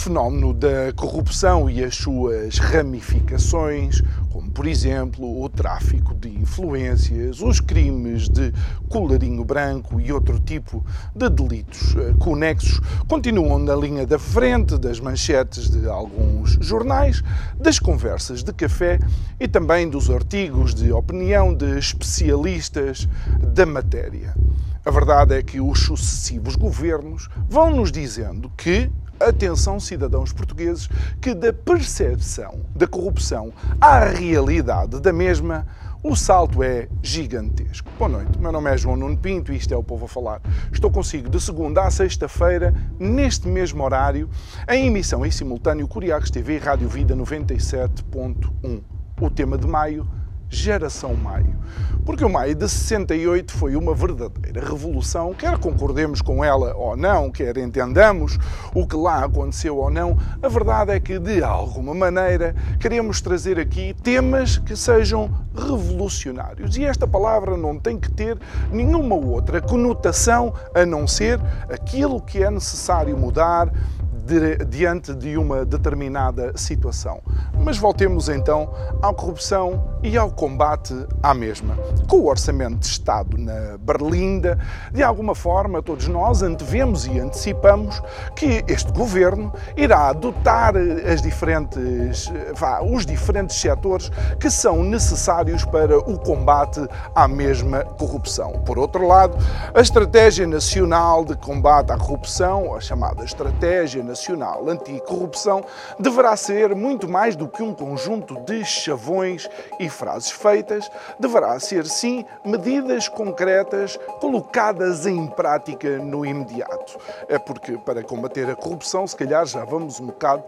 Fenómeno da corrupção e as suas ramificações, como por exemplo o tráfico de influências, os crimes de colarinho branco e outro tipo de delitos eh, conexos, continuam na linha da frente das manchetes de alguns jornais, das conversas de café e também dos artigos de opinião de especialistas da matéria. A verdade é que os sucessivos governos vão nos dizendo que atenção, cidadãos portugueses, que da percepção da corrupção à realidade da mesma, o salto é gigantesco. Boa noite, meu nome é João Nuno Pinto e isto é o Povo a Falar. Estou consigo de segunda a sexta-feira, neste mesmo horário, em emissão em simultâneo Curiacos TV e Rádio Vida 97.1. O tema de maio Geração Maio. Porque o Maio de 68 foi uma verdadeira revolução, quer concordemos com ela ou não, quer entendamos o que lá aconteceu ou não, a verdade é que, de alguma maneira, queremos trazer aqui temas que sejam revolucionários. E esta palavra não tem que ter nenhuma outra conotação a não ser aquilo que é necessário mudar diante de uma determinada situação. Mas voltemos então à corrupção e ao combate à mesma. Com o orçamento de Estado na Berlinda, de alguma forma todos nós antevemos e antecipamos que este governo irá dotar as diferentes, vá, os diferentes setores que são necessários para o combate à mesma corrupção. Por outro lado, a Estratégia Nacional de Combate à Corrupção, a chamada Estratégia Nacional Anticorrupção, deverá ser muito mais do que um conjunto de chavões e frases feitas, deverá ser sim medidas concretas colocadas em prática no imediato. É porque para combater a corrupção, se calhar já vamos um bocado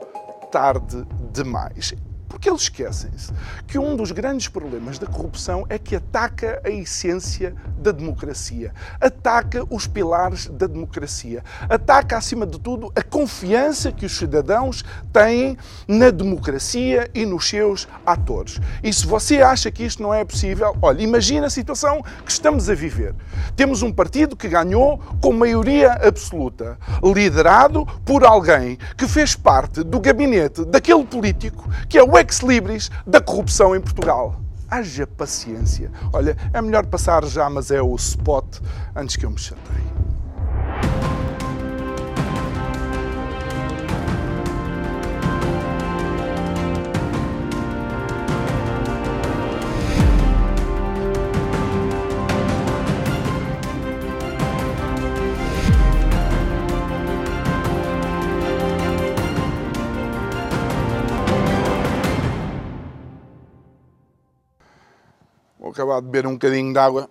tarde demais. Porque eles esquecem-se que um dos grandes problemas da corrupção é que ataca a essência da democracia, ataca os pilares da democracia, ataca, acima de tudo, a confiança que os cidadãos têm na democracia e nos seus atores. E se você acha que isto não é possível, olha, imagina a situação que estamos a viver. Temos um partido que ganhou com maioria absoluta, liderado por alguém que fez parte do gabinete daquele político que é o ex-libris da corrupção em Portugal. Haja paciência. Olha, é melhor passar já, mas é o spot antes que eu me chateie. Acabar de beber um bocadinho de água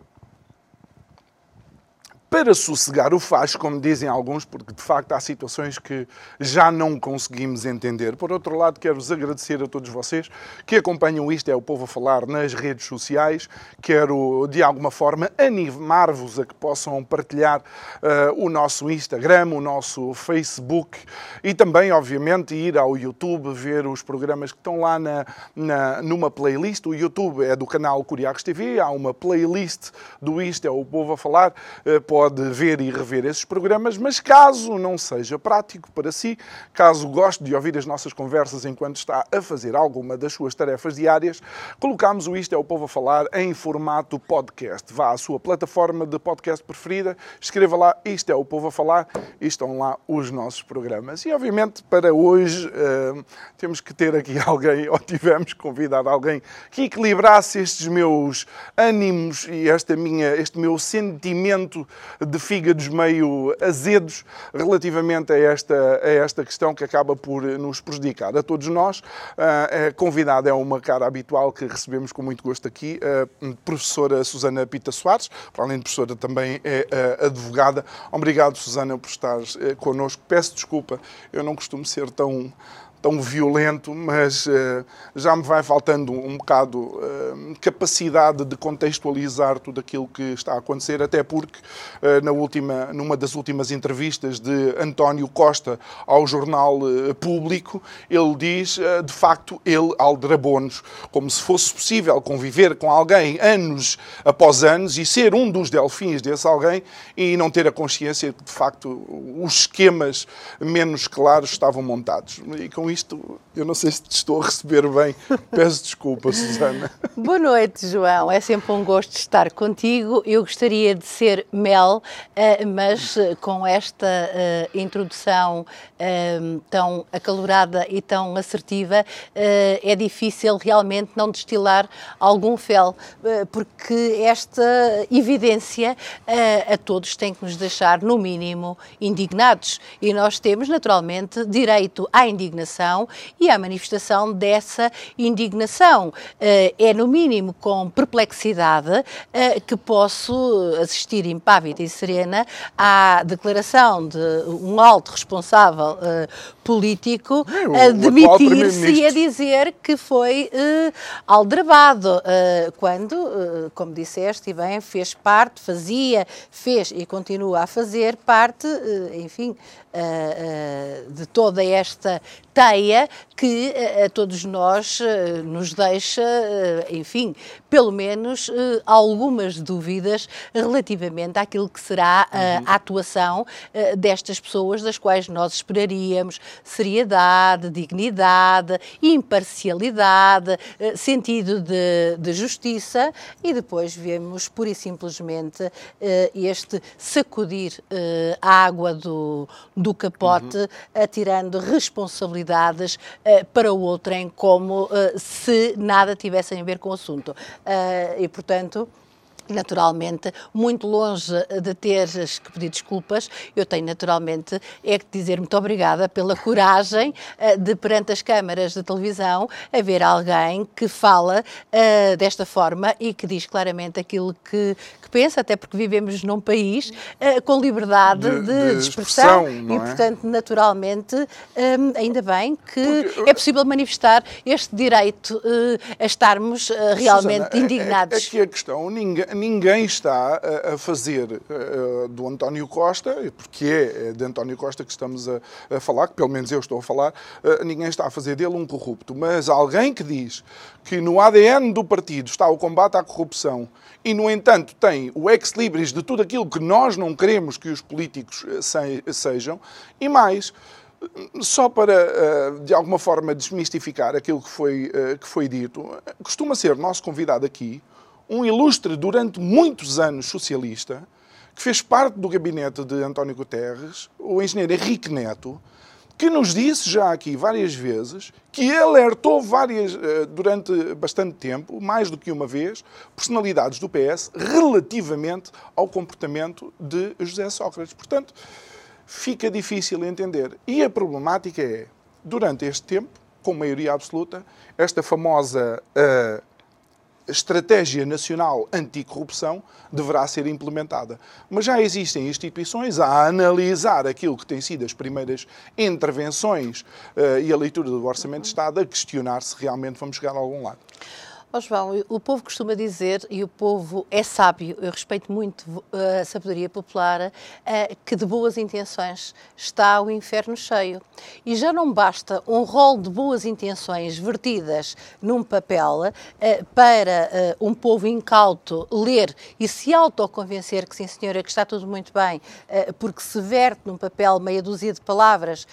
para sossegar o faz, como dizem alguns, porque de facto há situações que já não conseguimos entender. Por outro lado, quero-vos agradecer a todos vocês que acompanham isto, é o Povo a Falar, nas redes sociais. Quero, de alguma forma, animar-vos a que possam partilhar uh, o nosso Instagram, o nosso Facebook e também, obviamente, ir ao YouTube, ver os programas que estão lá na, na numa playlist. O YouTube é do canal Curiacos TV, há uma playlist do Isto, é o Povo a Falar. Uh, pode ver e rever esses programas, mas caso não seja prático para si, caso goste de ouvir as nossas conversas enquanto está a fazer alguma das suas tarefas diárias, colocamos o Isto é o Povo a Falar em formato podcast. Vá à sua plataforma de podcast preferida, escreva lá Isto é o Povo a Falar e estão lá os nossos programas. E obviamente para hoje uh, temos que ter aqui alguém, ou tivemos que convidar alguém que equilibrasse estes meus ânimos e esta minha, este meu sentimento de fígados meio azedos relativamente a esta, a esta questão que acaba por nos prejudicar a todos nós. A convidada é uma cara habitual que recebemos com muito gosto aqui, a professora Susana Pita Soares, para além de professora também é advogada. Obrigado, Susana, por estar connosco. Peço desculpa, eu não costumo ser tão tão violento, mas uh, já me vai faltando um bocado uh, capacidade de contextualizar tudo aquilo que está a acontecer, até porque uh, na última, numa das últimas entrevistas de António Costa ao jornal Público, ele diz, de facto, ele aldrabou-nos, como se fosse possível conviver com alguém anos após anos e ser um dos delfins desse alguém e não ter a consciência que, de facto, os esquemas menos claros estavam montados. E com isto, eu não sei se te estou a receber bem. Peço desculpa, Susana. Boa noite, João. É sempre um gosto estar contigo. Eu gostaria de ser Mel, eh, mas eh, com esta eh, introdução tão acalorada e tão assertiva, é difícil realmente não destilar algum fel, porque esta evidência a todos tem que nos deixar, no mínimo, indignados. E nós temos, naturalmente, direito à indignação e à manifestação dessa indignação. É, no mínimo, com perplexidade que posso assistir impávida e serena à declaração de um alto responsável eh, político a demitir-se e a dizer que foi aldrabado, quando, como disseste e bem, fez parte, fazia, fez e continua a fazer parte, enfim, de toda esta teia que a todos nós nos deixa, enfim, pelo menos algumas dúvidas relativamente àquilo que será a atuação destas pessoas, das quais nós esperaríamos seriedade, dignidade, imparcialidade, sentido de, de justiça e depois vemos pura e simplesmente este sacudir a água do, do capote, uhum. atirando responsabilidades uh, para o outro em como uh, se nada tivesse a ver com o assunto. Uh, e, portanto, naturalmente, muito longe de teres que pedir desculpas, eu tenho naturalmente é que dizer muito obrigada pela coragem de, perante as câmaras de televisão, haver alguém que fala uh, desta forma e que diz claramente aquilo que pensa, até porque vivemos num país uh, com liberdade de, de, de expressão, expressão e, é? portanto, naturalmente, um, ainda bem que porque, é possível manifestar este direito a estarmos realmente Susana, indignados. É, é, é que a questão, ninguém ninguém está a, fazer uh, do António Costa, porque é, é de António Costa que estamos a, a falar, que pelo menos eu estou a falar, uh, ninguém está a fazer dele um corrupto. Mas alguém que diz que no ADN do partido está o combate à corrupção e, no entanto, tem o ex-libris de tudo aquilo que nós não queremos que os políticos se, sejam, e mais só para, de alguma forma, desmistificar aquilo que foi, que foi dito, costuma ser nosso convidado aqui um ilustre durante muitos anos socialista, que fez parte do gabinete de António Guterres, o engenheiro Henrique Neto, que nos disse já aqui várias vezes que alertou várias, eh, durante bastante tempo, mais do que uma vez, personalidades do PS relativamente ao comportamento de José Sócrates. Portanto, fica difícil entender. E a problemática é, durante este tempo, com maioria absoluta, esta famosa uh, estratégia nacional anticorrupção deverá ser implementada. Mas já existem instituições a analisar aquilo que têm sido as primeiras intervenções uh, e a leitura do Orçamento de Estado a questionar se realmente vamos chegar a algum lado. Oh, João, o povo costuma dizer, e o povo é sábio, eu respeito muito eh, a sabedoria popular, eh, que de boas intenções está o inferno cheio. E já não basta um rol de boas intenções vertidas num papel eh, para um povo incauto ler e se autoconvencer que sim, senhora, que está tudo muito bem, porque se verte num papel meia dúzia de palavras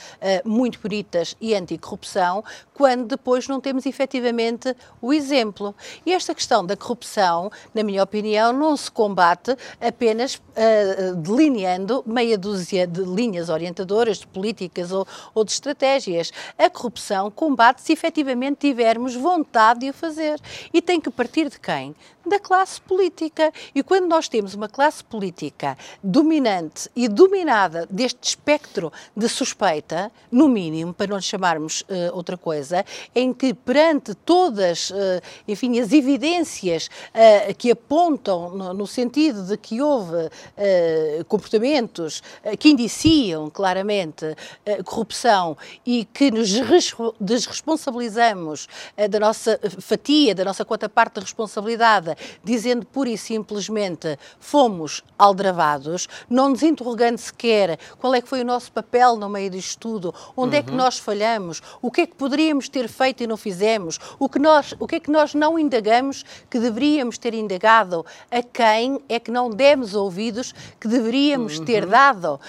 muito bonitas e anticorrupção, quando depois não temos efetivamente o exemplo. E esta questão da corrupção, na minha opinião, não se combate apenas uh, delineando meia dúzia de linhas orientadoras, de políticas ou, ou de estratégias. A corrupção combate se efetivamente tivermos vontade de o fazer. E tem que partir de quem? Da classe política. E quando nós temos uma classe política dominante e dominada deste espectro de suspeita, no mínimo, para não chamarmos uh, outra coisa, em que perante todas, uh, enfim, as evidências uh, que apontam no, no, sentido de que houve comportamentos que indiciam claramente corrupção e que nos desresponsabilizamos da nossa fatia, da nossa quota parte de responsabilidade, dizendo pura e simplesmente fomos aldravados, não nos interrogando sequer qual é que foi o nosso papel no meio disto tudo, onde uhum. é que uhum. nós falhamos, o que é que poderíamos ter feito e não fizemos, o que, nós, o que é que nós não indagamos que deveríamos ter indagado, a quem é que não demos ouvidos que deveríamos uhum. ter dado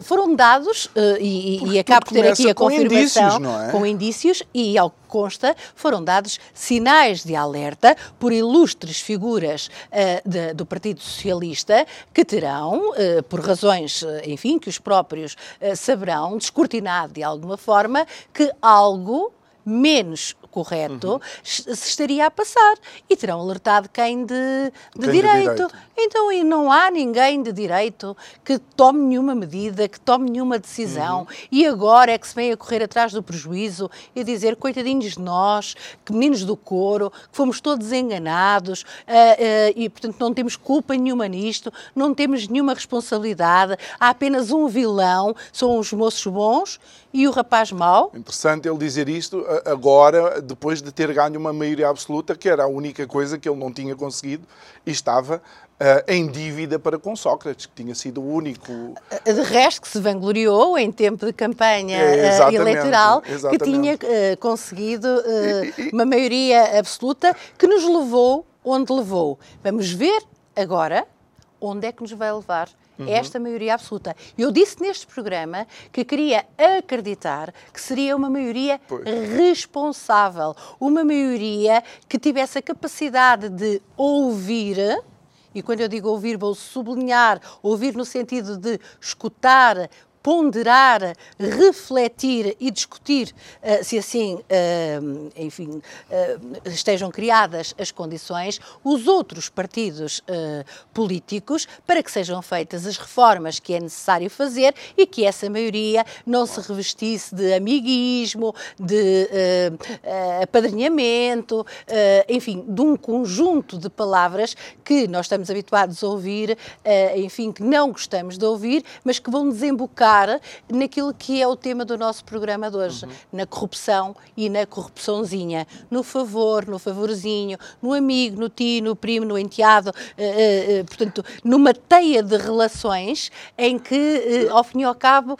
foram dados, uh, e, e acabo por ter aqui a confirmação, indícios, é? com indícios, e ao que consta, foram dados sinais de alerta por ilustres figuras uh, de, do Partido Socialista que terão, uh, por razões, enfim, que os próprios saberão, descortinado de alguma forma, que algo menos correto uhum. se estaria a passar e terão alertado quem de, de, direito. de direito. Então, e não há ninguém de direito que tome nenhuma medida, que tome nenhuma decisão uhum. e agora é que se vem a correr atrás do prejuízo e dizer, coitadinhos de nós, que meninos do coro, que fomos todos enganados uh, uh, e, portanto, não temos culpa nenhuma nisto, não temos nenhuma responsabilidade, há apenas um vilão, são os moços bons e o rapaz mau. Interessante ele dizer isto agora, depois de ter ganho uma maioria absoluta, que era a única coisa que ele não tinha conseguido e estava Uh, em dívida para com Sócrates, que tinha sido o único. De resto, que se vangloriou em tempo de campanha é, uh, eleitoral, exatamente. que tinha uh, conseguido e, e, uma maioria absoluta que nos levou onde levou. Vamos ver agora onde é que nos vai levar uhum. esta maioria absoluta. Eu disse neste programa que queria acreditar que seria uma maioria pois. responsável, uma maioria que tivesse a capacidade de ouvir. E quando eu digo ouvir, vou sublinhar, ouvir no sentido de escutar, ponderar, refletir e discutir uh, se assim, uh, enfim, uh, estejam criadas as condições, os outros partidos políticos para que sejam feitas as reformas que é necessário fazer e que essa maioria não se revestisse de amiguismo, de apadrinhamento, enfim, de um conjunto de palavras que nós estamos habituados a ouvir, enfim, que não gostamos de ouvir, mas que vão desembocar naquilo que é o tema do nosso programa de hoje, uhum. na corrupção e na corrupçãozinha, no favor, no favorzinho, no amigo, no tio, no primo, no enteado, uh, uh, portanto, numa teia de relações em que, ao fim e ao cabo,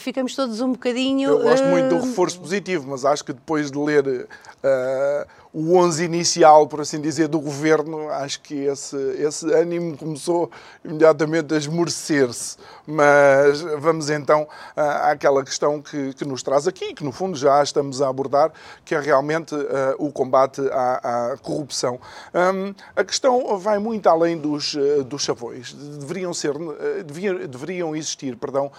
ficamos todos um bocadinho... Eu gosto muito do reforço positivo, mas acho que depois de ler o 11 inicial, por assim dizer, do governo, acho que esse, esse ânimo começou imediatamente a esmorecer-se. Mas vamos então àquela questão que, que, nos traz aqui, que no fundo já estamos a abordar, que é realmente uh, o combate à, à corrupção. Um, a questão vai muito além dos, uh, dos chavões. Deveriam, ser, uh, deveriam, existir perdão,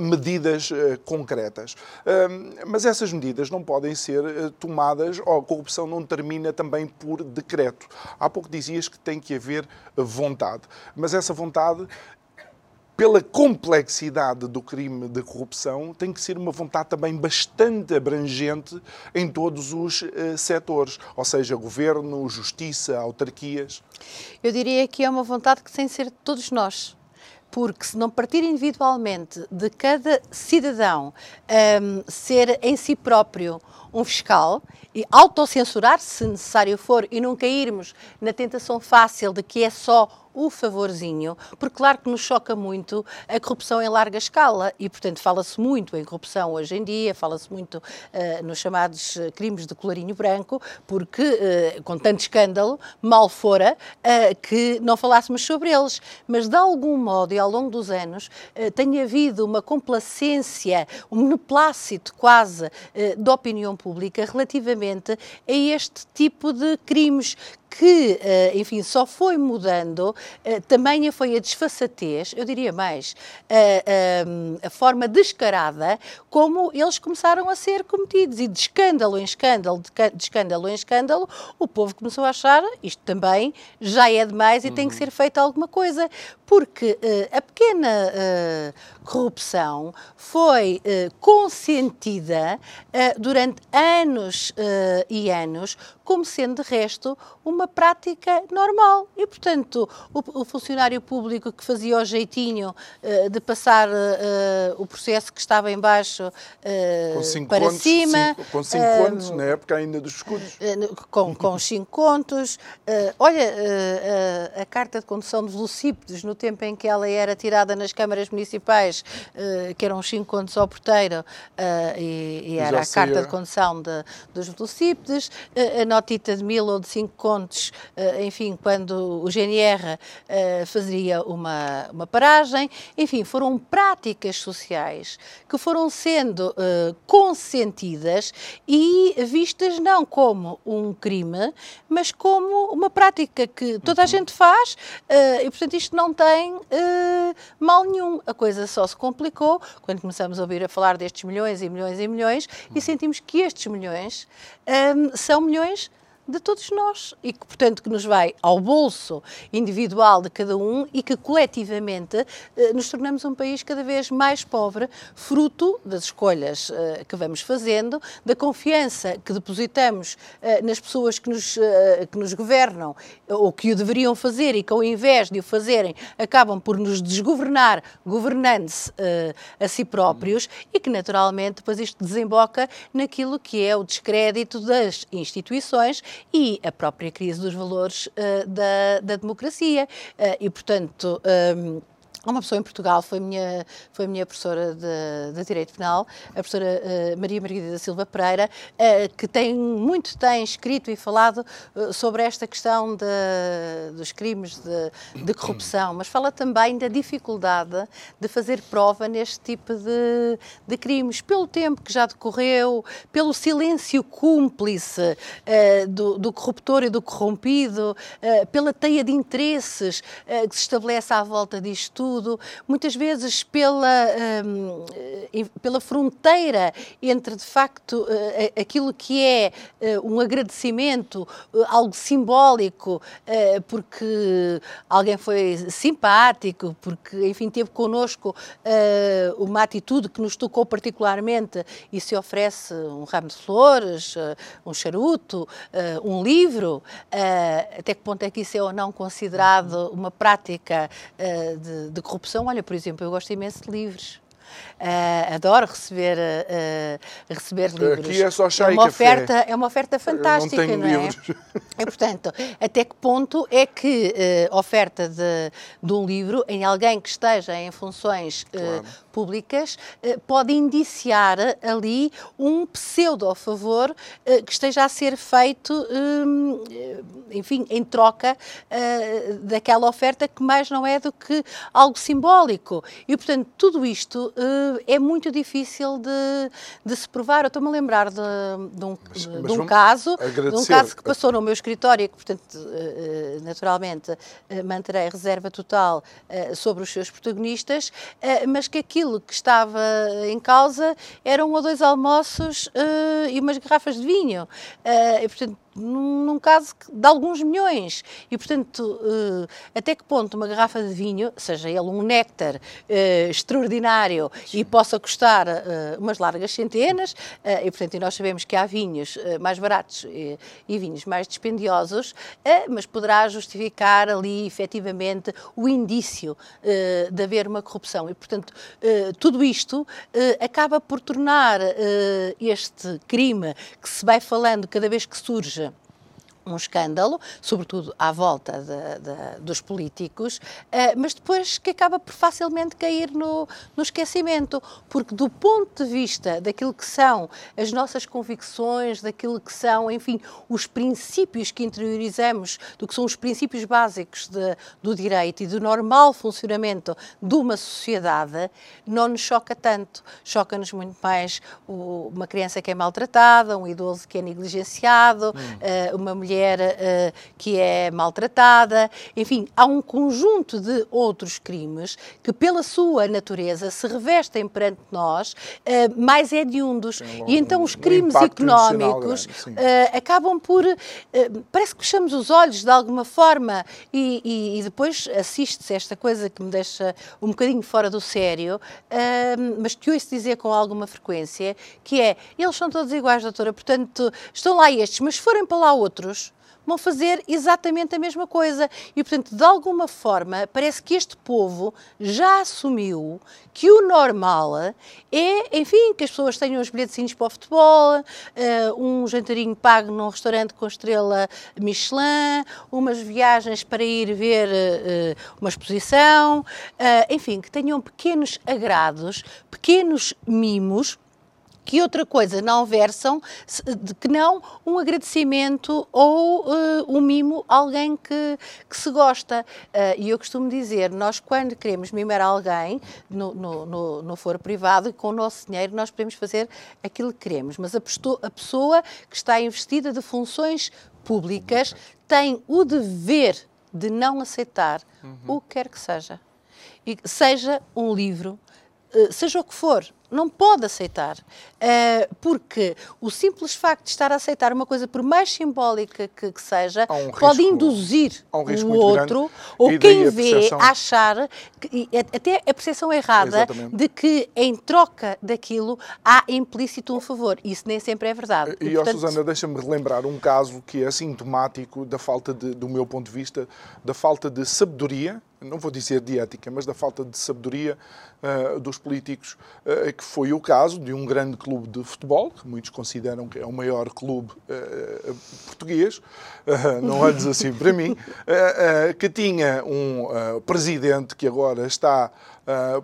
medidas concretas. mas essas medidas não podem ser tomadas, ou a corrupção não termina também por decreto. Há pouco dizias que tem que haver vontade, mas essa vontade pela complexidade do crime de corrupção, tem que ser uma vontade também bastante abrangente em todos os uh, setores, ou seja, governo, justiça, autarquias. Eu diria que é uma vontade que tem que ser de todos nós porque se não partir individualmente de cada cidadão um, ser em si próprio um fiscal e autocensurar, se necessário for, e não cairmos na tentação fácil de que é só o favorzinho, porque claro que nos choca muito a corrupção em larga escala e, portanto, fala-se muito em corrupção hoje em dia, fala-se muito uh, nos chamados eh, crimes de colarinho branco, porque, uh, com tanto escândalo, mal fora uh, que não falássemos sobre eles. Mas, de algum modo, e ao longo dos anos, tem havido uma complacência, um beneplácito quase da opinião pública relativamente a este tipo de crimes que, eh, enfim, só foi mudando, eh, também foi a desfaçatez, eu diria mais, a, a, a, forma descarada como eles começaram a ser cometidos. E de escândalo em escândalo, de escândalo em escândalo, o povo começou a achar isto também já é demais e uhum. tem que uhum. ser feito alguma coisa. Porque a pequena uh, corrupção foi consentida durante anos e anos como sendo, de resto, uma prática normal. E, portanto, o, o funcionário público que fazia o jeitinho uh, de passar uh, o processo que estava em baixo uh, para contos, cima... Cinco, com cinco contos, na época ainda dos escudos. com, com os cinco contos. olha, a carta de condução de velocípedes, no tempo em que ela era tirada nas câmaras municipais, que eram os cinco contos ao porteiro, e, e era a carta de condução de, dos velocípedes, a notita de mil ou de cinco contos, eh, enfim, quando o GNR eh, fazia uma, uma paragem. Enfim, foram práticas sociais que foram sendo eh, consentidas e vistas não como um crime, mas como uma prática que toda a uhum. gente faz e, portanto, isto não tem mal nenhum. A coisa só se complicou quando começamos a ouvir a falar destes milhões e milhões e milhões e uhum. sentimos que estes milhões um, são milhões de todos nós e que, portanto, que nos vai ao bolso individual de cada um e que coletivamente eh, nos tornamos um país cada vez mais pobre, fruto das escolhas eh, que vamos fazendo, da confiança que depositamos eh, nas pessoas que nos, que nos governam ou que o deveriam fazer e que, ao invés de o fazerem, acabam por nos desgovernar, governando-se a si próprios e que, naturalmente, depois isto desemboca naquilo que é o descrédito das instituições e a própria crise dos valores uh, da, da, democracia. Uh, e, portanto. Um, ehm, uma pessoa em Portugal foi minha foi minha professora de, de direito penal, a professora uh, Maria Margarida da Silva Pereira, uh, que tem muito tem escrito e falado uh, sobre esta questão de, dos crimes de, de, corrupção, mas fala também da dificuldade de fazer prova neste tipo de, de crimes, pelo tempo que já decorreu, pelo silêncio cúmplice do, do, corruptor e do corrompido, pela teia de interesses que se estabelece à volta disto tudo tudo, muitas vezes pela, um, eh, pela fronteira entre, de facto, uh, aquilo que é uh, um agradecimento, uh, algo simbólico, porque alguém foi simpático, porque, enfim, teve connosco uma atitude que nos tocou particularmente e se oferece um ramo de flores, um charuto, um livro, até que ponto é que isso é ou não considerado uma prática de, de corrupção. Olha, por exemplo, eu gosto imenso de livros. Uh, adoro receber, uh, receber livros. Aqui é só chá é uma oferta, É uma oferta fantástica, não, tenho não é? Livros. E, portanto, até que ponto é que uh, oferta de, de um livro em alguém que esteja em funções claro. públicas pode indiciar ali um pseudo favor que esteja a ser feito, um, enfim, em troca daquela oferta que mais não é do que algo simbólico. E, portanto, tudo isto uh, é muito difícil de, de se provar. Eu estou-me a lembrar de, de um, mas, de, mas um caso, de um caso que passou no meu escritório e que, portanto, uh, naturalmente, uh, manterei reserva total sobre os seus protagonistas, mas que aquilo que estava em causa eram um ou dois almoços e umas garrafas de vinho. e, portanto, num, num, caso de alguns milhões. E, portanto, uh, até que ponto uma garrafa de vinho, seja ele um néctar uh, extraordinário e possa custar uh, umas largas centenas, e, portanto, e nós sabemos que há vinhos mais baratos e vinhos mais dispendiosos, mas poderá justificar ali, efetivamente, o indício de haver uma corrupção. E, portanto, tudo isto acaba por tornar este crime que se vai falando cada vez que surge um escândalo, sobretudo à volta de, de, dos políticos, uh, mas depois que acaba por facilmente cair no, no esquecimento, porque do ponto de vista daquilo que são as nossas convicções, daquilo que são, enfim, os princípios que interiorizamos, do que são os princípios básicos de, do direito e do normal funcionamento de uma sociedade, não nos choca tanto. Choca-nos muito mais uma criança que é maltratada, um idoso que é negligenciado, hum. uh, uma mulher uh, que é maltratada, enfim, há um conjunto de outros crimes que, pela sua natureza, se revestem perante nós uh, mais hediondos. Um, e então os crimes um económicos grande, acabam por. parece que fechamos os olhos de alguma forma e, e, e depois assiste-se esta coisa que me deixa um bocadinho fora do sério, mas que ouço dizer com alguma frequência, que é, eles são todos iguais, doutora, portanto, estão lá estes, mas se forem para lá outros, vão fazer exatamente a mesma coisa. E, portanto, de alguma forma, parece que este povo já assumiu que o normal é, enfim, que as pessoas tenham os bilhetezinhos para o futebol, uh, um jantarinho pago num restaurante com estrela Michelin, umas viagens para ir ver uh, uma exposição, uh, enfim, que tenham pequenos agrados, pequenos mimos que outra coisa não versam que não um agradecimento ou uh, um mimo a alguém que, que se gosta. Uh, e eu costumo dizer, nós quando queremos mimar alguém no, no, no, no foro privado, com o nosso dinheiro, nós podemos fazer aquilo que queremos, mas a, a pessoa que está investida de funções públicas tem o dever de não aceitar uhum. o que quer que seja. E seja um livro, eh, seja o que for, não pode aceitar. Uh, porque o simples facto de estar a aceitar uma coisa, por mais simbólica que, que seja, um pode risco, induzir um o outro ou quem vê percepção... a achar, que, até a percepção errada, Exatamente. de que em troca daquilo há implícito um favor. Isso nem sempre é verdade. E, e portanto... Susana, deixa-me relembrar um caso que é sintomático da falta, de, do meu ponto de vista, da falta de sabedoria não vou dizer de ética, mas da falta de sabedoria uh, dos políticos, uh, que foi o caso de um grande clube de futebol, que muitos consideram que é o maior clube uh, português, não olhes assim para mim, que tinha um presidente que agora está,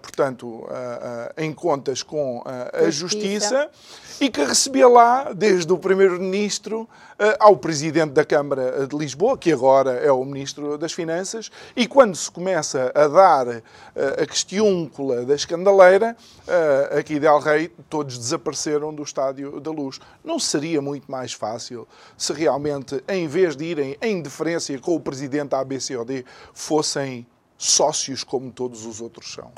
portanto, em contas com a justiça e que recebia lá, desde o Primeiro-Ministro ao Presidente da Câmara de Lisboa, que agora é o Ministro das Finanças, e quando se começa a dar a questiúncula da escandaleira, aqui de El Rei, todos desapareceram do Estádio da Luz. Não seria muito mais fácil se realmente, em vez de irem em deferência com o Presidente ABCOD, fossem sócios como todos os outros são?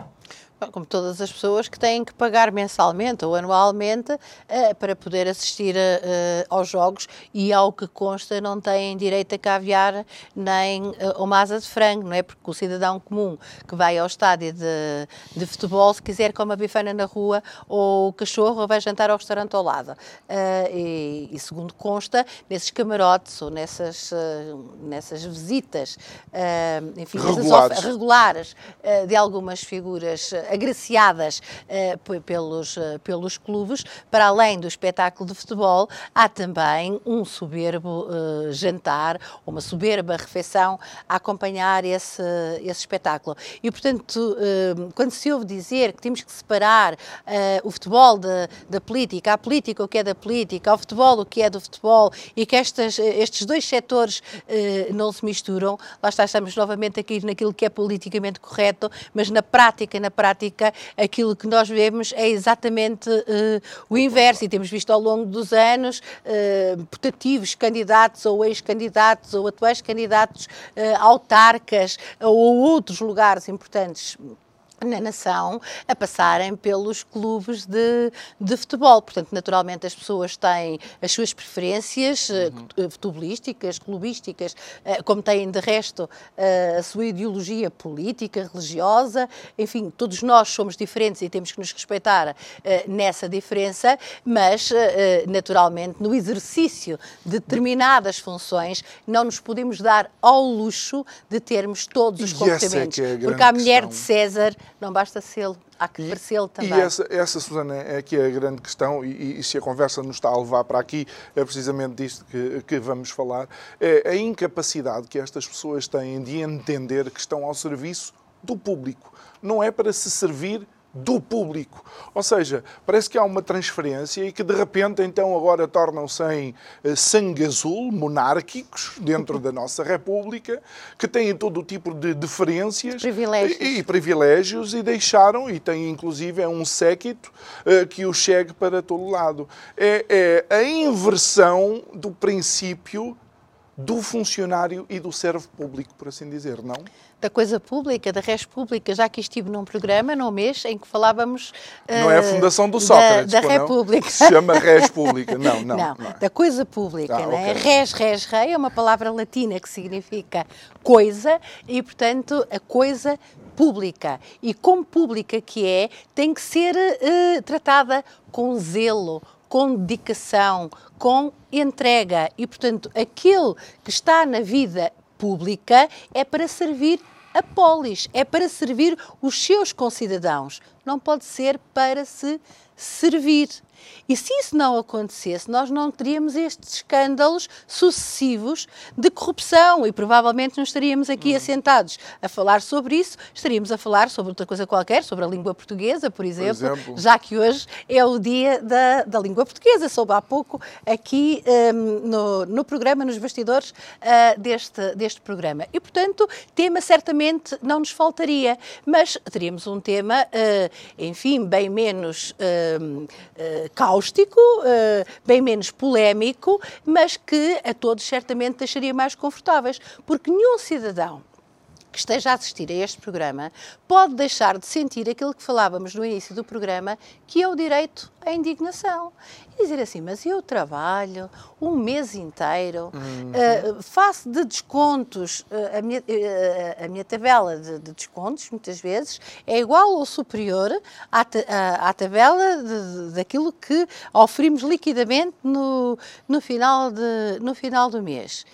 Como todas as pessoas que têm que pagar mensalmente ou anualmente uh, para poder assistir uh, aos jogos e ao que consta não têm direito a caviar nem uma asa de frango, não é? Porque o cidadão comum que vai ao estádio de, de futebol, se quiser come a bifana na rua ou o cachorro ou vai jantar ao restaurante ao lado. E, e, segundo consta, nesses camarotes ou nessas, nessas visitas, enfim, regulares, regulares de algumas figuras agraciadas uh, pelos, uh, pelos clubes, para além do espetáculo de futebol, há também um soberbo uh, jantar, uma soberba refeição a acompanhar esse, esse espetáculo. E, portanto, quando se ouve dizer que temos que separar o futebol da, da política, a política o que é da política, o futebol o que é do futebol, e que estas, estes dois setores não se misturam, lá está, estamos novamente aqui naquilo que é politicamente correto, mas na prática, na prática, prática, aquilo que nós vemos é exatamente uh, o inverso. E temos visto ao longo dos anos uh, putativos candidatos ou ex-candidatos ou atuais candidatos uh, autarcas ou outros lugares importantes na nação a passarem pelos clubes de, de futebol. Portanto, naturalmente as pessoas têm as suas preferências uhum. futebolísticas, clubísticas, eh, como têm de resto a sua ideologia política, religiosa, enfim, todos nós somos diferentes e temos que nos respeitar nessa diferença, mas naturalmente no exercício de determinadas funções não nos podemos dar ao luxo de termos todos os comportamentos. É é porque a mulher questão. de César não basta sê-lo, há que parecê-lo também. E essa, essa, Susana, é aqui a grande questão, e, e, se a conversa nos está a levar para aqui, é precisamente disto que, que vamos falar, é a incapacidade que estas pessoas têm de entender que estão ao serviço do público. Não é para se servir do público. Ou seja, parece que há uma transferência e que de repente então agora tornam-se em eh, sangue azul, monárquicos, dentro da nossa República, que têm todo o tipo de diferenças privilégios. E, e, privilégios e deixaram, e têm inclusive é um séquito uh, que o chegue para todo lado. É, é a inversão do princípio do funcionário e do servo público, por assim dizer, não? Da coisa pública, da res pública, já que estive num programa, num mês, em que falávamos. Não uh, é a Fundação do Sócrates, da, da República. Se chama res pública, não, não. Não, não é. da coisa pública, ah, não é? Okay. Res, res, rei é uma palavra latina que significa coisa e, portanto, a coisa pública. E como pública que é, tem que ser uh, tratada com zelo, com dedicação, com entrega. E, portanto, aquele que está na vida pública é para servir a polis, é para servir os seus concidadãos. Não pode ser para se servir. E se isso não acontecesse, nós não teríamos estes escândalos sucessivos de corrupção e provavelmente não estaríamos aqui hum. assentados a falar sobre isso, estaríamos a falar sobre outra coisa qualquer, sobre a língua portuguesa, por exemplo, por exemplo. já que hoje é o dia da, da língua portuguesa. Soube há pouco aqui um, no, no programa, nos bastidores uh, deste, deste programa. E, portanto, tema certamente não nos faltaria, mas teríamos um tema, uh, enfim, bem menos. Uh, cáustico, uh, bem menos polémico, mas que a todos certamente deixaria mais confortáveis, porque nenhum cidadão que esteja a assistir a este programa pode deixar de sentir aquilo que falávamos no início do programa, que é o direito à indignação. E dizer assim, mas eu trabalho um mês inteiro, uhum. uh, faço de descontos, uh, a, minha, uh, a minha tabela de, de, descontos, muitas vezes, é igual ou superior à, à, à tabela de, daquilo que oferimos liquidamente no, no, final de, no final do mês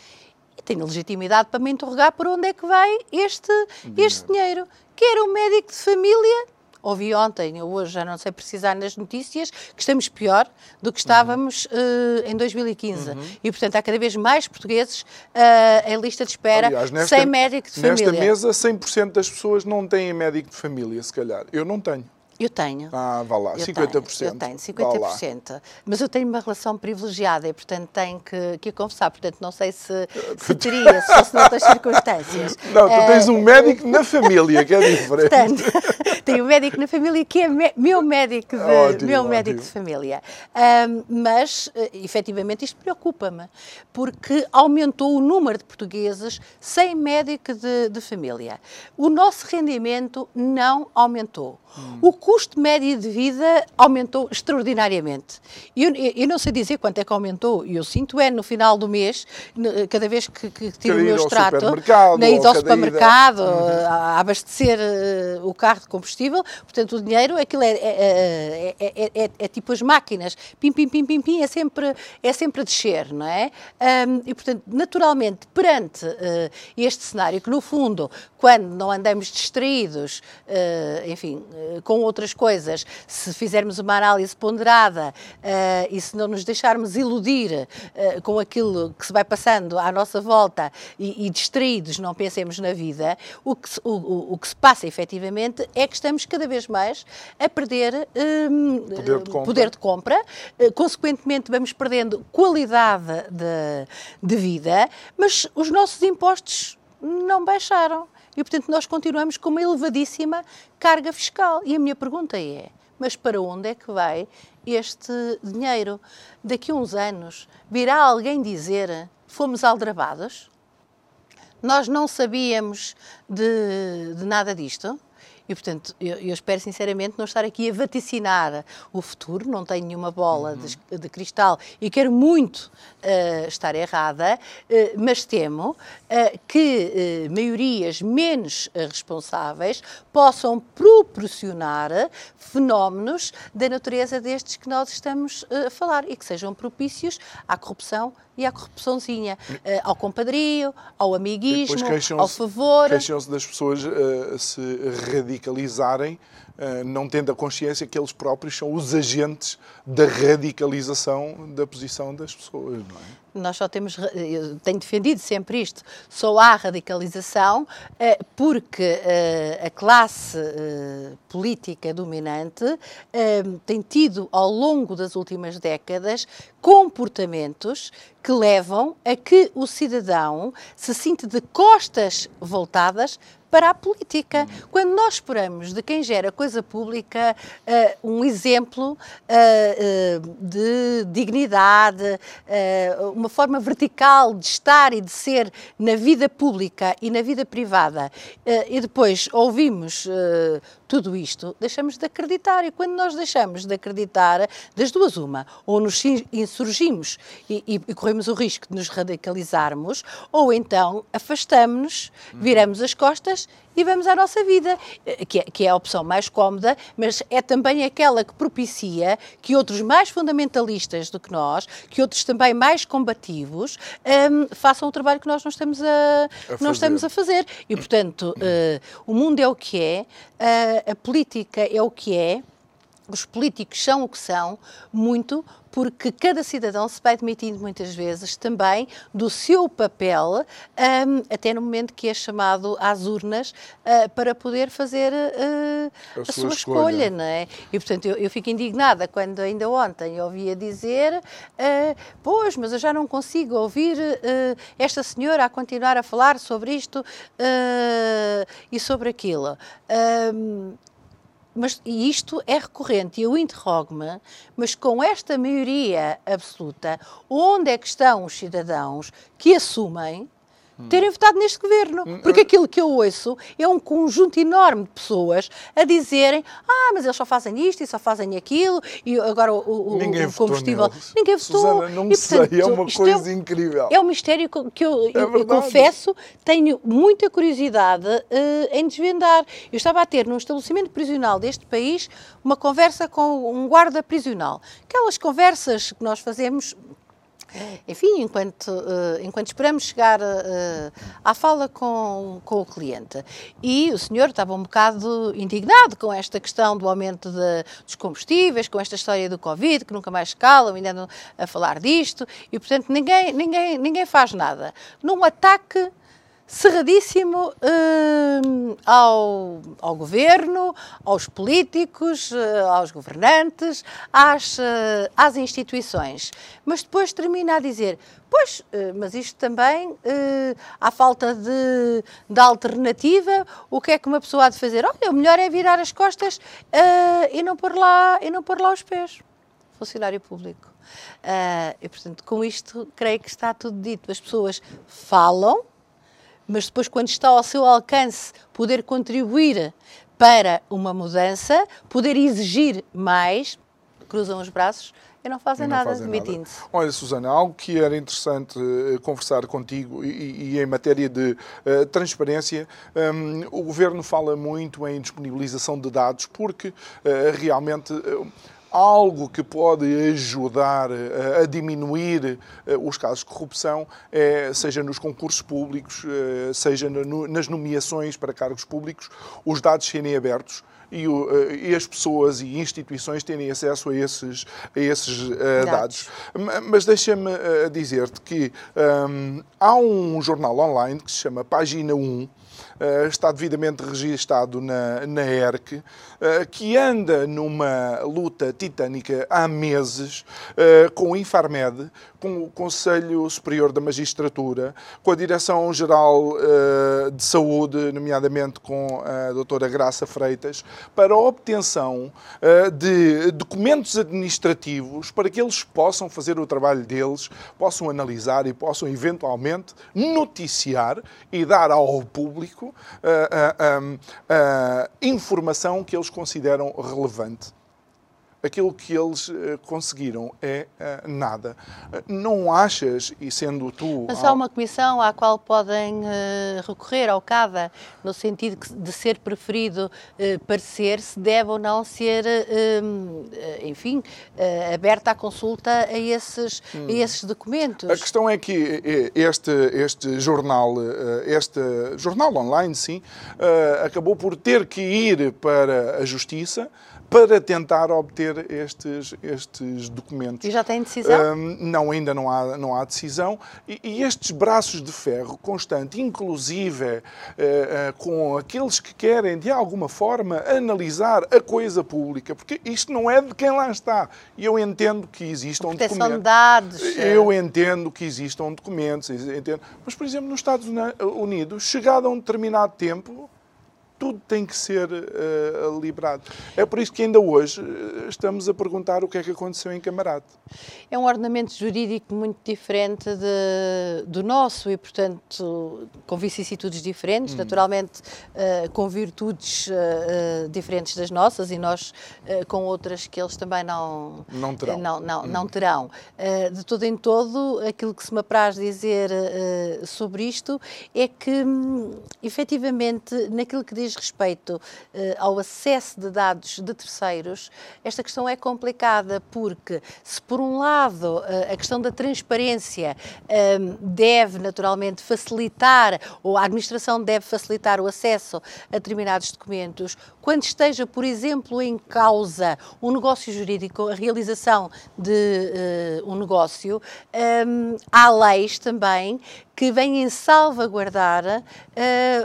tenho legitimidade para me interrogar por onde é que vai este, este dinheiro. Quer um médico de família, ouvi ontem, eu hoje já não sei precisar nas notícias, que estamos pior do que estávamos uhum. uh, em 2015. Uhum. E, portanto, há cada vez mais portugueses uh, em lista de espera Aliás, nesta, sem médico de família. Nesta mesa, 100% das pessoas não têm médico de família, se calhar. Eu não tenho. Eu tenho. Ah, vá lá, eu 50%. Tenho, eu tenho, 50%. Mas eu tenho uma relação privilegiada e, portanto, tenho que, que confessar. Portanto, não sei se, se teria, se fosse noutras circunstâncias. Não, tu tens um médico na família, que é diferente. Portanto, tenho um médico na família que é me, meu médico de, ótimo, meu médico de família. Um, mas, uh, efetivamente, isto preocupa-me, porque aumentou o número de portugueses sem médico de, de família. O nosso rendimento não aumentou. Hum. O custo médio de vida aumentou extraordinariamente. Eu, eu, não sei dizer quanto é que aumentou, eu sinto é no final do mês, cada vez que, que tiro o meu extrato, na ida ao supermercado, uhum. a abastecer uh, o carro de combustível, portanto o dinheiro, aquilo é, é, é, é, é tipo as máquinas, pim, pim, pim, pim, pim, é sempre, é sempre a descer, não é? Um, e portanto, naturalmente, perante uh, este cenário, que no fundo, quando não andamos distraídos, uh, enfim, com outras coisas, se fizermos uma análise ponderada uh, e se não nos deixarmos iludir uh, com aquilo que se vai passando à nossa volta e, e distraídos não pensemos na vida, o que, se, o, o, que se passa efetivamente é que estamos cada vez mais a perder um, poder de compra, poder de compra. Uh, consequentemente vamos perdendo qualidade de, de vida, mas os nossos impostos não baixaram. E, portanto, nós continuamos com uma elevadíssima carga fiscal. E a minha pergunta é: mas para onde é que vai este dinheiro? Daqui a uns anos, virá alguém dizer fomos aldrabados? Nós não sabíamos de, de nada disto? E, portanto, eu, eu, espero sinceramente não estar aqui a vaticinar o futuro, não tenho nenhuma bola uhum. de, de, cristal e quero muito uh, estar errada, uh, mas temo uh, que maiorias menos responsáveis possam proporcionar fenómenos da natureza destes que nós estamos a falar e que sejam propícios à corrupção e à corrupçãozinha, ao compadrio, ao amiguismo, ao favor. Queixam-se das pessoas se radicalizarem eh, não tendo a consciência que eles próprios são os agentes da radicalização da posição das pessoas, não é? Nós só temos, eu tenho defendido sempre isto, só há radicalização eh, porque eh, a classe política dominante tem tido ao longo das últimas décadas comportamentos que levam a que o cidadão se sinta de costas voltadas para a política. Quando nós esperamos de quem gera coisa pública uh, um exemplo uh, uh, de dignidade, uma forma vertical de estar e de ser na vida pública e na vida privada, e depois ouvimos tudo isto, deixamos de acreditar. E quando nós deixamos de acreditar, das duas, uma, ou nos insurgimos e, e, e corremos o risco de nos radicalizarmos, ou então afastamos-nos, viramos as costas e vamos à nossa vida, eh, que é, que é, a opção mais cómoda, mas é também aquela que propicia que outros mais fundamentalistas do que nós, que outros também mais combativos, um, façam o trabalho que nós não estamos a, a não estamos a fazer. E, portanto, uh, o mundo é o que é, uh, a política é o que é, os políticos são o que são, muito porque cada cidadão se vai demitindo muitas vezes também do seu papel, um, até no momento que é chamado às urnas, uh, para poder fazer uh, a, a, sua, escolha. escolha. não é? E, portanto, eu, eu, fico indignada quando ainda ontem ouvia dizer uh, pois, mas eu já não consigo ouvir esta senhora a continuar a falar sobre isto e sobre aquilo. Mas, e isto é recorrente, eu interrogo-me, mas com esta maioria absoluta, onde é que estão os cidadãos que assumem terem votado neste governo. Hum, Porque hum. aquilo que eu ouço é um conjunto enorme de pessoas a dizerem ah, mas eles só fazem isto e só fazem aquilo e agora o, o, Ninguém o combustível... Neles. Ninguém votou. Susana, não e, portanto, sei, é uma é coisa é, incrível. É um mistério que eu, é eu confesso, tenho muita curiosidade uh, em desvendar. Eu estava a ter num estabelecimento prisional deste país uma conversa com um guarda prisional. Aquelas conversas que nós fazemos enfim, enquanto, uh, enquanto esperamos chegar uh, à fala com, com o cliente. E o senhor estava um bocado indignado com esta questão do aumento de, dos combustíveis, com esta história do Covid, que nunca mais calam, ainda andam a falar disto, e portanto ninguém, ninguém, ninguém faz nada. Num ataque cerradíssimo uh, ao, ao governo, aos políticos, uh, aos governantes, às, uh, às instituições. Mas depois termina a dizer: Pois, mas isto também, à falta de, de alternativa, o que é que uma pessoa há de fazer? Olha, o melhor é virar as costas e, não pôr lá, e não pôr lá os pés. Funcionário público. e, portanto, com isto, creio que está tudo dito. As pessoas falam, mas depois, quando está ao seu alcance poder contribuir para uma mudança, poder exigir mais, cruzam os braços e não fazem não nada, demitindo-se. Olha, Susana, algo que era interessante uh, conversar contigo e, e, em matéria de uh, transparência, um, o Governo fala muito em disponibilização de dados porque uh, realmente algo que pode ajudar a diminuir eh, os casos de corrupção, é, seja nos concursos públicos, eh, seja nas nomeações para cargos públicos, os dados serem abertos e, as pessoas e instituições terem acesso a esses, a esses uh, dados. Mas deixa-me uh, dizer-te que um, há um jornal online que se chama Página 1, eh, está devidamente registado na, na ERC, eh, que anda numa luta titânica há meses eh, com o Infarmed, com o Conselho Superior da Magistratura, com a Direção-Geral de Saúde, nomeadamente com a doutora Graça Freitas, para a obtenção de documentos administrativos para que eles possam fazer o trabalho deles, possam analisar e possam eventualmente noticiar e dar ao público uh, uh, informação que eles consideram relevante. Aquilo que eles uh, conseguiram é uh, nada. Uh, não achas, e sendo tu. Mas há uma comissão à qual podem recorrer ao CADA, no sentido de ser preferido parecer se deve ou não ser, enfim, aberta a consulta a esses, hum. a esses documentos. A questão é que este, este jornal, este jornal online, sim, acabou por ter que ir para a Justiça para tentar obter estes, estes documentos. E já tem decisão? Um, não, ainda não há, não há decisão. E, e estes braços de ferro constante, inclusive uh, uh, com aqueles que querem, de alguma forma, analisar a coisa pública, porque isto não é de quem lá está. E eu entendo que existam documentos. De dados. Eu entendo que existam documentos, entendo. mas, por exemplo, nos Estados Unidos, chegado a um determinado tempo, tudo tem que ser uh, liberado. É por isso que ainda hoje uh, estamos a perguntar o que é que aconteceu em Camarate. É um ordenamento jurídico muito diferente de, do nosso e, portanto, com vicissitudes diferentes, hum. naturalmente uh, com virtudes diferentes das nossas e nós com outras que eles também não, não terão. não, não, hum. não terão. de todo em todo, aquilo que se me apraz dizer sobre isto é que, um, efetivamente, naquilo que diz diz respeito uh, ao acesso de dados de terceiros, esta questão é complicada porque, se por um lado uh, a questão da transparência uh, deve naturalmente facilitar, ou a administração deve facilitar o acesso a determinados documentos, quando esteja, por exemplo, em causa um negócio jurídico, a realização de um negócio, há leis também que vêm salvaguardar uh,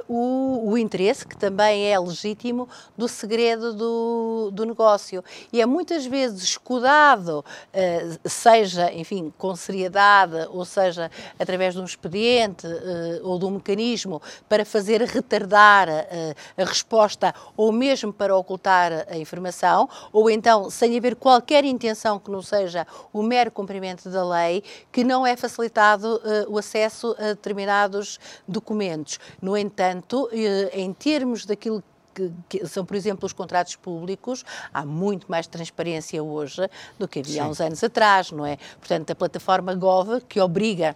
o, o, interesse, que também é legítimo, do segredo do, do negócio. E é muitas vezes escudado, uh, seja, enfim, com seriedade, ou seja, através de um expediente uh, ou de um mecanismo para fazer retardar a resposta ou mesmo para ocultar a informação, ou então sem haver qualquer intenção que não seja o mero cumprimento da lei, que não é facilitado o acesso a determinados documentos. No entanto, eh, em termos daquilo que, são, por exemplo, os contratos públicos, há muito mais transparência hoje do que havia há uns anos atrás, não é? Portanto, a plataforma Gov, que obriga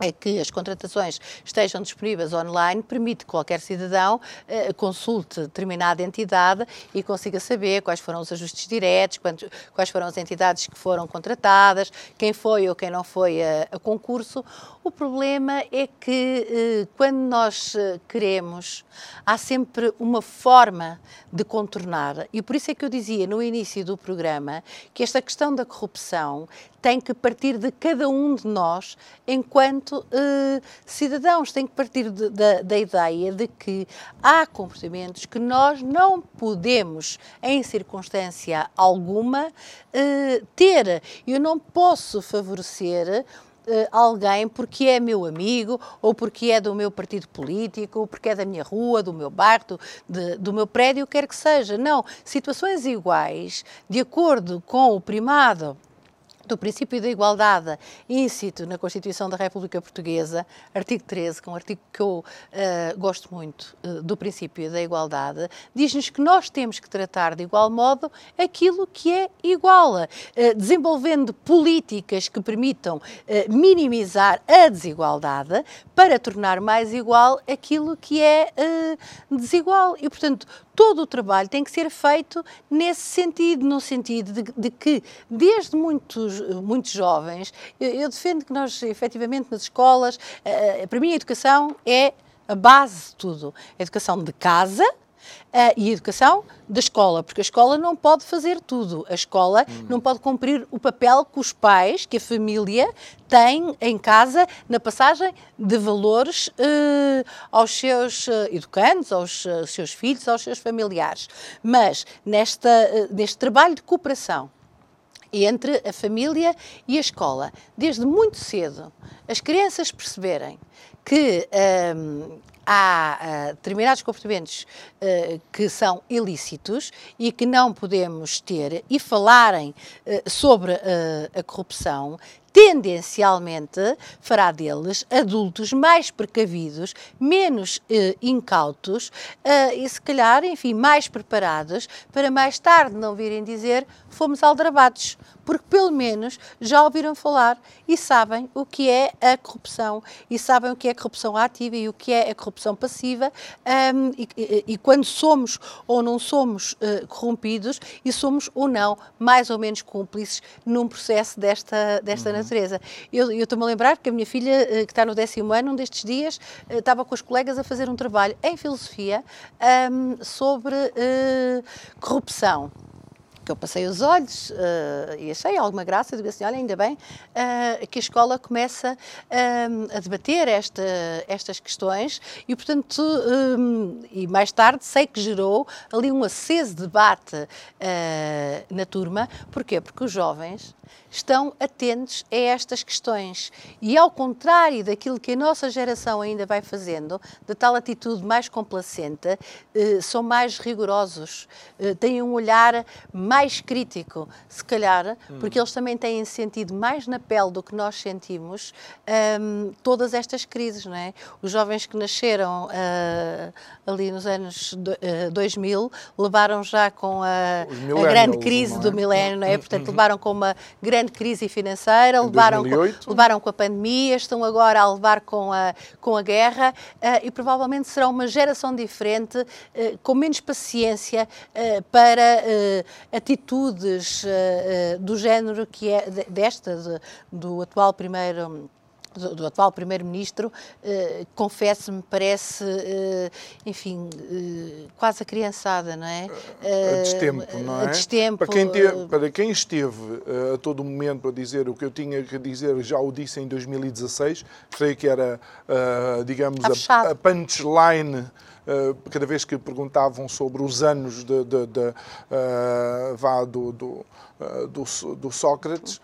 é que as contratações estejam disponíveis online, permite que qualquer cidadão uh, consulte determinada entidade e consiga saber quais foram os ajustes diretos, quantos, quais foram as entidades que foram contratadas, quem foi ou quem não foi a, a concurso. O problema é que uh, quando nós uh, queremos, há sempre uma forma de contornar. E por isso é que eu dizia no início do programa que esta questão da corrupção tem que partir de cada um de nós enquanto uh, cidadãos, tem que partir de, de, da ideia de que há comportamentos que nós não podemos, em circunstância alguma, uh, ter. Eu não posso favorecer uh, alguém porque é meu amigo, ou porque é do meu partido político, ou porque é da minha rua, do meu bairro, do, de, do meu prédio, quer que seja. Não. Situações iguais, de acordo com o primado do princípio da igualdade íncito na Constituição da República Portuguesa, artigo 13, que é um artigo que eu uh, gosto muito uh, do princípio da igualdade, diz-nos que nós temos que tratar de igual modo aquilo que é igual, uh, desenvolvendo políticas que permitam minimizar a desigualdade para tornar mais igual aquilo que é desigual. E, portanto, todo o trabalho tem que ser feito nesse sentido, no sentido de, de que, desde muitos, muitos jovens, eu, eu, defendo que nós, efetivamente, nas escolas, uh, para mim a educação é a base de tudo. A educação de casa, Uh, e a educação da escola, porque a escola não pode fazer tudo. A escola hum. não pode cumprir o papel que os pais, que a família tem em casa na passagem de valores uh, aos seus uh, educandos, aos seus filhos, aos seus familiares. Mas nesta, neste trabalho de cooperação entre a família e a escola, desde muito cedo, as crianças perceberem que um, há uh, determinados comportamentos uh, que são ilícitos e que não podemos ter e falarem uh, sobre a corrupção, tendencialmente fará deles adultos mais precavidos, menos eh, incautos eh, e, se calhar, enfim, mais preparados para mais tarde não virem dizer fomos aldrabados, porque pelo menos já ouviram falar e sabem o que é a corrupção e sabem o que é a corrupção ativa e o que é a corrupção passiva um, e, e, e, quando somos ou não somos uh, corrompidos e somos ou não mais ou menos cúmplices num processo desta, desta uhum natureza. Eu estou-me a lembrar que a minha filha, eh, que está no décimo ano, um destes dias, eh, estava com os colegas a fazer um trabalho em filosofia um, sobre uh, corrupção que eu passei os olhos uh, e achei alguma graça, digo assim, olha, ainda bem uh, que a escola começa uh, a debater esta, estas questões e, portanto, um, e mais tarde sei que gerou ali um aceso debate na turma, porquê? Porque os jovens estão atentos a estas questões. E ao contrário daquilo que a nossa geração ainda vai fazendo, de tal atitude mais complacente, são mais rigorosos, têm um olhar mais crítico, se calhar, porque eles também têm sentido mais na pele do que nós sentimos ehm, todas estas crises, não é? Os jovens que nasceram uh, ali nos anos do, uh, 2000 levaram já com a, a grande crise é? do milénio, não é? Portanto, levaram com uma grande crise financeira, levaram com, levaram com a pandemia, estão agora a levar com a, com a guerra uh, e provavelmente será uma geração diferente, com menos paciência para atitudes do género que é desta, de, do atual primeiro do, do, atual primeiro-ministro, eh, confesso-me, parece, eh, enfim, eh, quase a criançada, não é? a destempo, não é? A destempo. Para quem, te, para quem esteve a todo momento a dizer o que eu tinha que dizer, já o disse em 2016, creio que era, digamos, a, a punchline cada vez que perguntavam sobre os anos de, de, de uh, vá do, do, uh, do, do, Sócrates,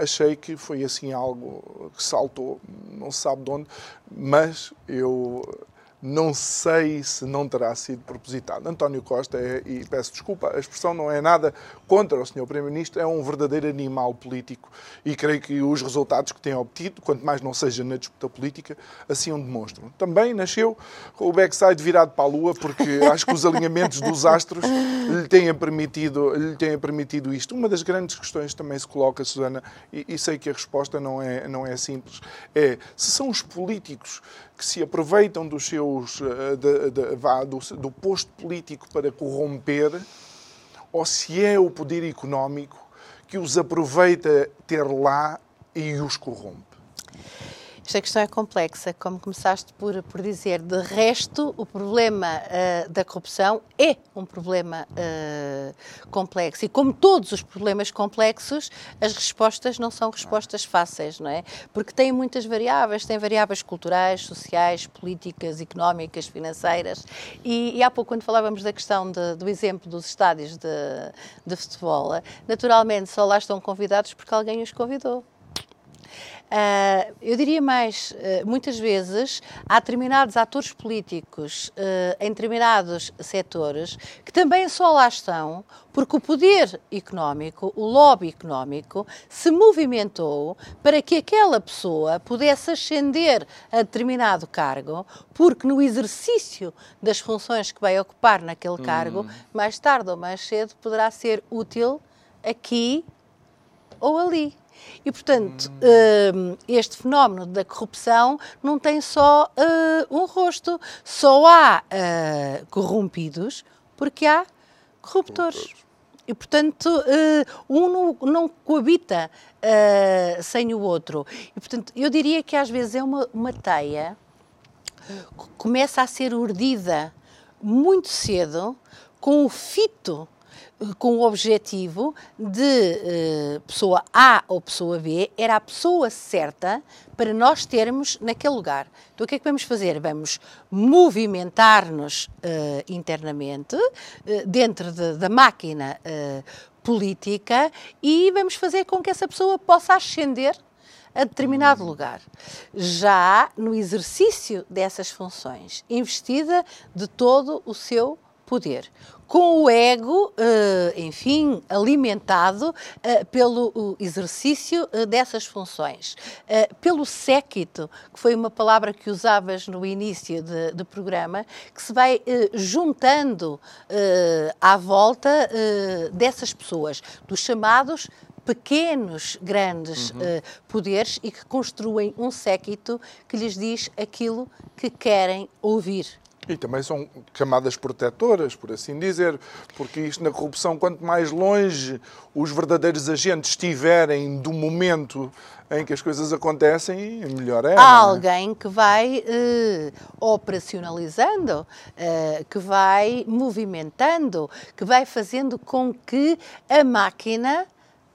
achei que foi assim algo que saltou, não se sabe de onde, mas eu não sei se não terá sido propositado. António Costa, é, e peço desculpa, a expressão não é nada contra o Sr. Primeiro-Ministro, é um verdadeiro animal político e creio que os resultados que tem obtido, quanto mais não seja na disputa política, assim o demonstram. Também nasceu com o backside virado para a Lua, porque acho que os alinhamentos dos astros lhe têm permitido, lhe têm permitido isto. Uma das grandes questões também se coloca, Susana, e, e sei que a resposta não é, não é simples, é se são os políticos que se aproveitam dos seus, eh, de, de, do, do posto político para corromper, ou se é o poder económico que os aproveita ter lá e os corrompe. Esta questão é complexa, como começaste por, por dizer. De resto, o problema uh, da corrupção é um problema uh, complexo. E como todos os problemas complexos, as respostas não são respostas fáceis, não é? Porque tem muitas variáveis, tem variáveis culturais, sociais, políticas, económicas, financeiras. E, e há pouco, quando falávamos da questão de, do exemplo dos estádios de, de futebol, naturalmente só lá estão convidados porque alguém os convidou. Uh, eu diria mais, uh, muitas vezes há determinados atores políticos uh, em determinados setores que também só lá estão porque o poder económico, o lobby económico, se movimentou para que aquela pessoa pudesse ascender a determinado cargo, porque no exercício das funções que vai ocupar naquele cargo, hum. mais tarde ou mais cedo poderá ser útil aqui ou ali. E, portanto, hum. este fenómeno da corrupção não tem só uh, um rosto, só há uh, corrompidos porque há corruptores. E, portanto, uh, um não, não coabita sem o outro. E, portanto, eu diria que às vezes é uma, uma teia que começa a ser urdida muito cedo com o fito com o objetivo de uh, pessoa A ou pessoa B, era a pessoa certa para nós termos naquele lugar. Então o que é que vamos fazer? Vamos movimentar-nos uh, internamente, uh, dentro de, da máquina política, e vamos fazer com que essa pessoa possa ascender a determinado lugar, já no exercício dessas funções, investida de todo o seu poder, com o ego, eh, enfim, alimentado eh, pelo exercício eh, dessas funções, pelo séquito, que foi uma palavra que usavas no início do programa, que se vai juntando à volta dessas pessoas, dos chamados pequenos, grandes uhum. uh, poderes e que construem um séquito que lhes diz aquilo que querem ouvir. E também são camadas protetoras, por assim dizer, porque isto na corrupção, quanto mais longe os verdadeiros agentes estiverem do momento em que as coisas acontecem, melhor é. Há é? alguém que vai eh, operacionalizando, eh, que vai movimentando, que vai fazendo com que a máquina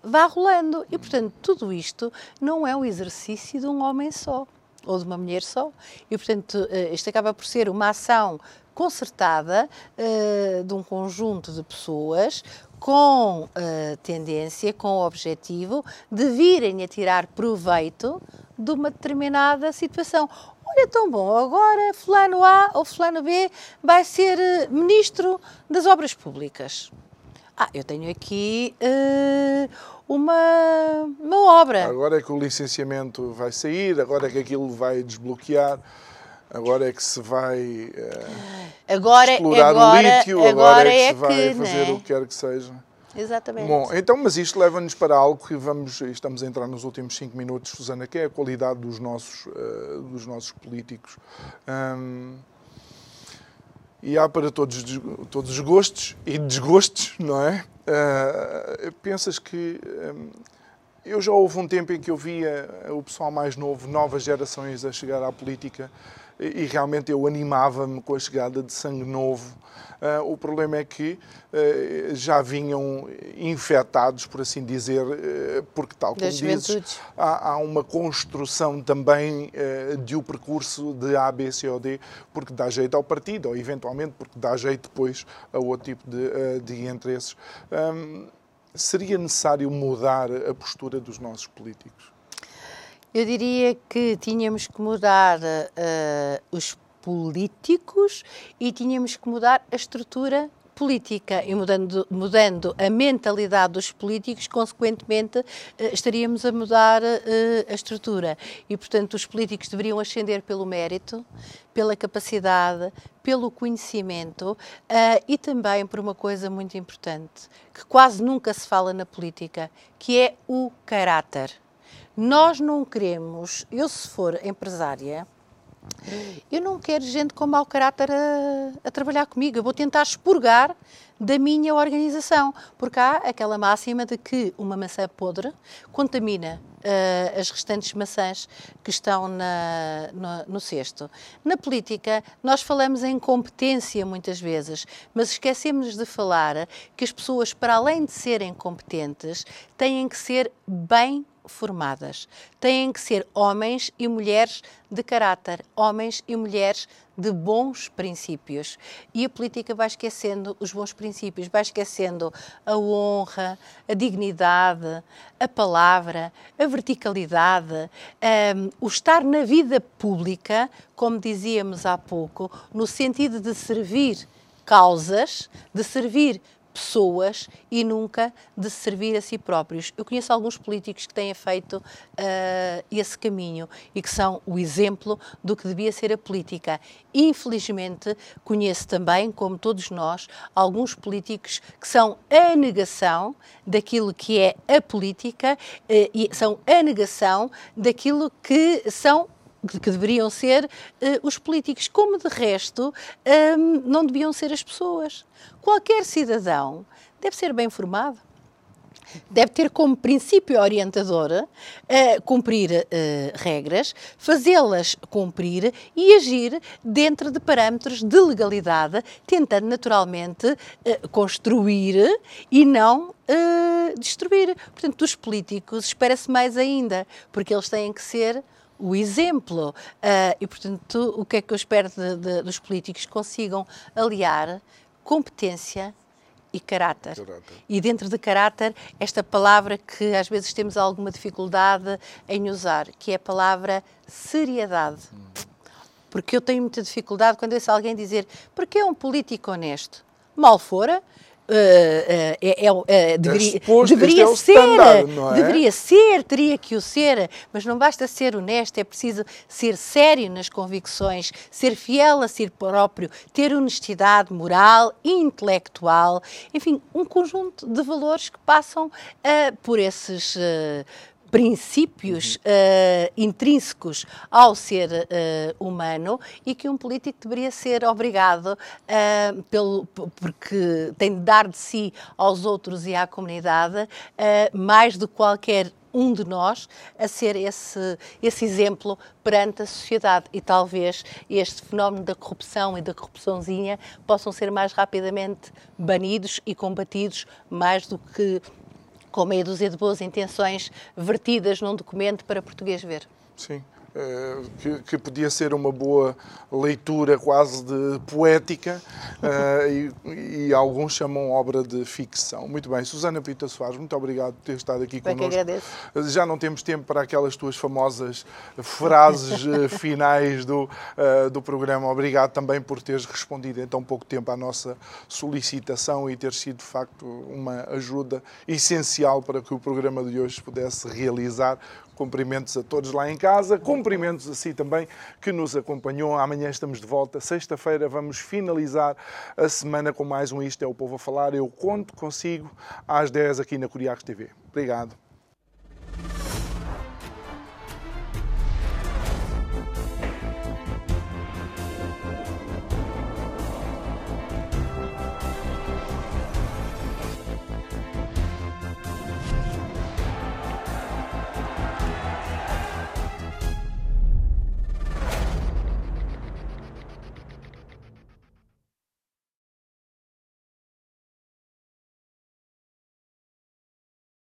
vá rolando. E, portanto, tudo isto não é o exercício de um homem só ou de uma mulher só. E, portanto, eh, isto acaba por ser uma ação concertada uh, de um conjunto de pessoas com uh, tendência, com o objetivo de virem a tirar proveito de uma determinada situação. Olha, tão bom, agora fulano A ou fulano B vai ser ministro das obras públicas. Ah, eu tenho aqui uh, uma, uma obra. Agora é que o licenciamento vai sair, agora é que aquilo vai desbloquear, agora é que se vai uh, agora, explorar agora, o lítio, agora, agora é que é se vai que, fazer né? o que quer que seja. Exatamente. Bom, então, mas isto leva-nos para algo que vamos, estamos a entrar nos últimos cinco minutos, Susana, que é a qualidade dos nossos, uh, dos nossos políticos. Um, e há para todos, todos os gostos e desgostos, não é? Uh, pensas que. Um, eu já houve um tempo em que eu via o pessoal mais novo, novas gerações a chegar à política e realmente eu animava-me com a chegada de sangue novo. Uh, o problema é que uh, já vinham infectados, por assim dizer, uh, porque, tal como dizes, há, há, uma construção também de o um percurso de A, B, C ou D, porque dá jeito ao partido, ou eventualmente porque dá jeito depois a outro tipo de, de interesses. Um, seria necessário mudar a postura dos nossos políticos? Eu diria que tínhamos que mudar uh, os políticos e tínhamos que mudar a estrutura política e mudando, mudando a mentalidade dos políticos, consequentemente eh, estaríamos a mudar uh, a estrutura. E, portanto, os políticos deveriam ascender pelo mérito, pela capacidade, pelo conhecimento uh, e também por uma coisa muito importante, que quase nunca se fala na política, que é o caráter. Nós não queremos, eu se for empresária, eu não quero gente com mau caráter a, a, trabalhar comigo. Eu vou tentar expurgar da minha organização. Porque há aquela máxima de que uma maçã podre contamina uh, as restantes maçãs que estão na, no, no cesto. Na política, nós falamos em competência muitas vezes, mas esquecemos de falar que as pessoas, para além de serem competentes, têm que ser bem formadas. Têm que ser homens e mulheres de caráter, homens e mulheres de bons princípios. E a política vai esquecendo os bons princípios, vai esquecendo a honra, a dignidade, a palavra, a verticalidade, um, o estar na vida pública, como dizíamos há pouco, no sentido de servir causas, de servir pessoas e nunca de servir a si próprios. Eu conheço alguns políticos que têm feito uh, esse caminho e que são o exemplo do que devia ser a política. Infelizmente, conheço também, como todos nós, alguns políticos que são a negação daquilo que é a política uh, e são a negação daquilo que são que deveriam ser uh, os políticos, como de resto um, não deviam ser as pessoas. Qualquer cidadão deve ser bem formado. Deve ter como princípio orientador uh, cumprir uh, regras, fazê-las cumprir e agir dentro de parâmetros de legalidade, tentando naturalmente construir e não destruir. Portanto, dos políticos espera-se mais ainda, porque eles têm que ser o exemplo. Uh, e, portanto, o que é que eu espero de, de, dos políticos? Consigam aliar competência, e caráter. caráter. E dentro de caráter, esta palavra que às vezes temos alguma dificuldade em usar, que é a palavra seriedade. Hum. Porque eu tenho muita dificuldade quando ouço alguém dizer porque é um político honesto. Mal fora, Uh, uh, é, uh, deveria, é deveria é ser, standard, é? deveria ser, teria que o ser, mas não basta ser honesto, é preciso ser sério nas convicções, ser fiel a si próprio, ter honestidade moral e intelectual, enfim, um conjunto de valores que passam por esses princípios uh, intrínsecos ao ser uh, humano e que um político deveria ser obrigado, uh, pelo, porque tem de dar de si aos outros e à comunidade mais do que qualquer um de nós a ser esse, esse exemplo perante a sociedade. E talvez este fenómeno da corrupção e da corrupçãozinha possam ser mais rapidamente banidos e combatidos mais do que com meia dúzia de boas intenções vertidas num documento para português ver. Sim. Eh, que, que, podia ser uma boa leitura quase de poética uh, e, e, alguns chamam obra de ficção. Muito bem, Susana Pita Soares, muito obrigado por ter estado aqui Bem connosco. Que agradeço. Já não temos tempo para aquelas tuas famosas frases eh, finais do, uh, do programa. Obrigado também por teres respondido em tão pouco tempo à nossa solicitação e ter sido de facto uma ajuda essencial para que o programa de hoje pudesse realizar Cumprimentos a todos lá em casa, cumprimentos a si também que nos acompanhou. Amanhã estamos de volta. Sexta-feira vamos finalizar a semana com mais um Isto é o Povo a Falar. Eu conto consigo às 10 aqui na Curiacos TV. Obrigado.